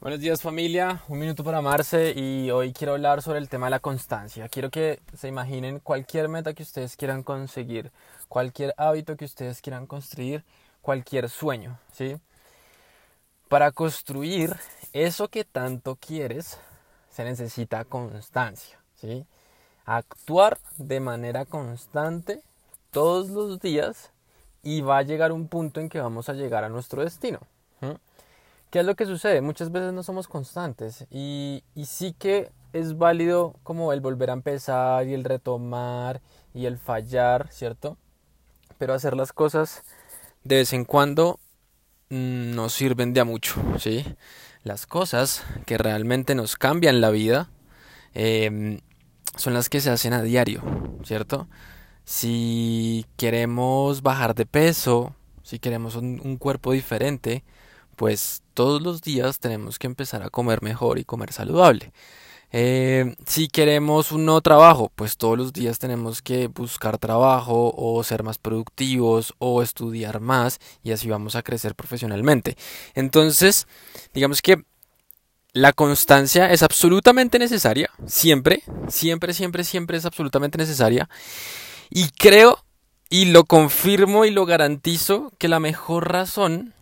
Buenos días familia, un minuto para Marce y hoy quiero hablar sobre el tema de la constancia. Quiero que se imaginen cualquier meta que ustedes quieran conseguir, cualquier hábito que ustedes quieran construir, cualquier sueño, ¿sí? Para construir eso que tanto quieres se necesita constancia, ¿sí? Actuar de manera constante todos los días y va a llegar un punto en que vamos a llegar a nuestro destino. ¿Qué es lo que sucede? Muchas veces no somos constantes y, sí que es válido como el volver a empezar y el retomar y el fallar, ¿cierto? Pero hacer las cosas de vez en cuando mm, nos sirven de mucho, ¿sí? Las cosas que realmente nos cambian la vida em, son las que se hacen a diario, ¿cierto? Si queremos bajar de peso, si queremos un cuerpo diferente, pues todos los días tenemos que empezar a comer mejor y comer saludable. Eh, si queremos un nuevo trabajo, pues todos los días tenemos que buscar trabajo o ser más productivos o estudiar más y así vamos a crecer profesionalmente. Entonces, digamos que la constancia es absolutamente necesaria, siempre, siempre, siempre, siempre es absolutamente necesaria. Y creo y lo confirmo y lo garantizo que la mejor razón,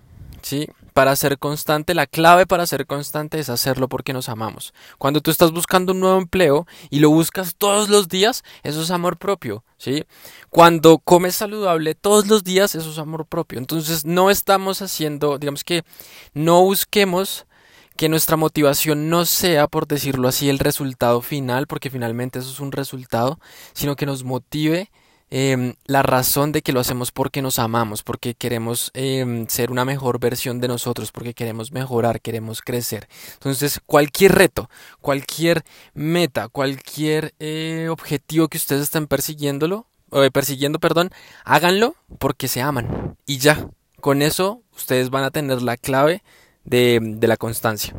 ¿sí? Para ser constante, la clave para ser constante es hacerlo porque nos amamos. Cuando tú estás buscando un nuevo empleo y lo buscas todos los días, eso es amor propio, ¿sí? Cuando comes saludable todos los días, eso es amor propio. Entonces no estamos haciendo, digamos que no busquemos que nuestra motivación no sea, por decirlo así, el resultado final, porque finalmente eso es un resultado, sino que nos motive Em, la razón de que lo hacemos porque nos amamos, porque queremos em, ser una mejor versión de nosotros, porque queremos mejorar, queremos crecer. Entonces, cualquier reto, cualquier meta, cualquier eh, objetivo que ustedes estén persiguiéndolo, eh, persiguiendo, perdón, háganlo porque se aman. Y ya, con eso ustedes van a tener la clave de la constancia.